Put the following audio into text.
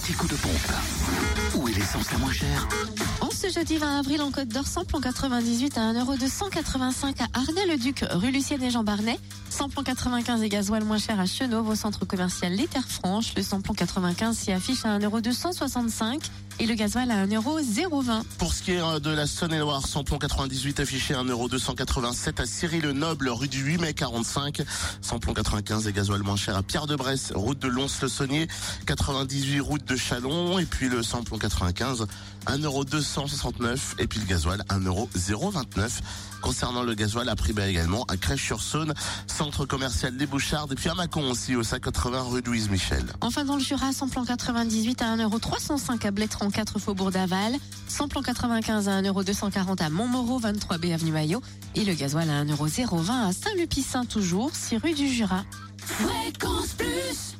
anti-coup de pompe. Où est l'essence la moins chère? En ce jeudi 20 avril, en Côte d'Or, samplon 98 à 1,285€ à Arnay-le-Duc, rue Lucienne et Jean Barnet. Samplon 95 et gasoil moins cher à Chenauve, au centre commercial Les Terres Franches. Le samplon 95 s'y affiche à 1,265€ et le gasoil à 1,020€. Pour ce qui est euh, de la Saône-et-Loire, samplon 98 affiché à 1,287€ à Cyril-le-Noble, rue du 8 mai 45. Samplon 95 et gasoil moins cher à Pierre-de-Bresse, route de Lons-le-Saunier, 98 route de Chalon. Et puis le samplon 95, 1,269€ et puis le gasoil 1,029€. Concernant le gasoil, à prix bas également à Crèche-sur-Saône, centre commercial des Bouchardes et puis à Mâcon aussi au 580 rue Louise Michel. Enfin, dans le Jura, samplon 98 à 1,305€ à Blétran, 4 Faubourg d'Aval. Samplon 95 à 1,240€ à Montmoreau, 23B avenue Maillot. Et le gasoil à 1,020€ à Saint-Lupicin, toujours, 6 rue du Jura. Fréquence Plus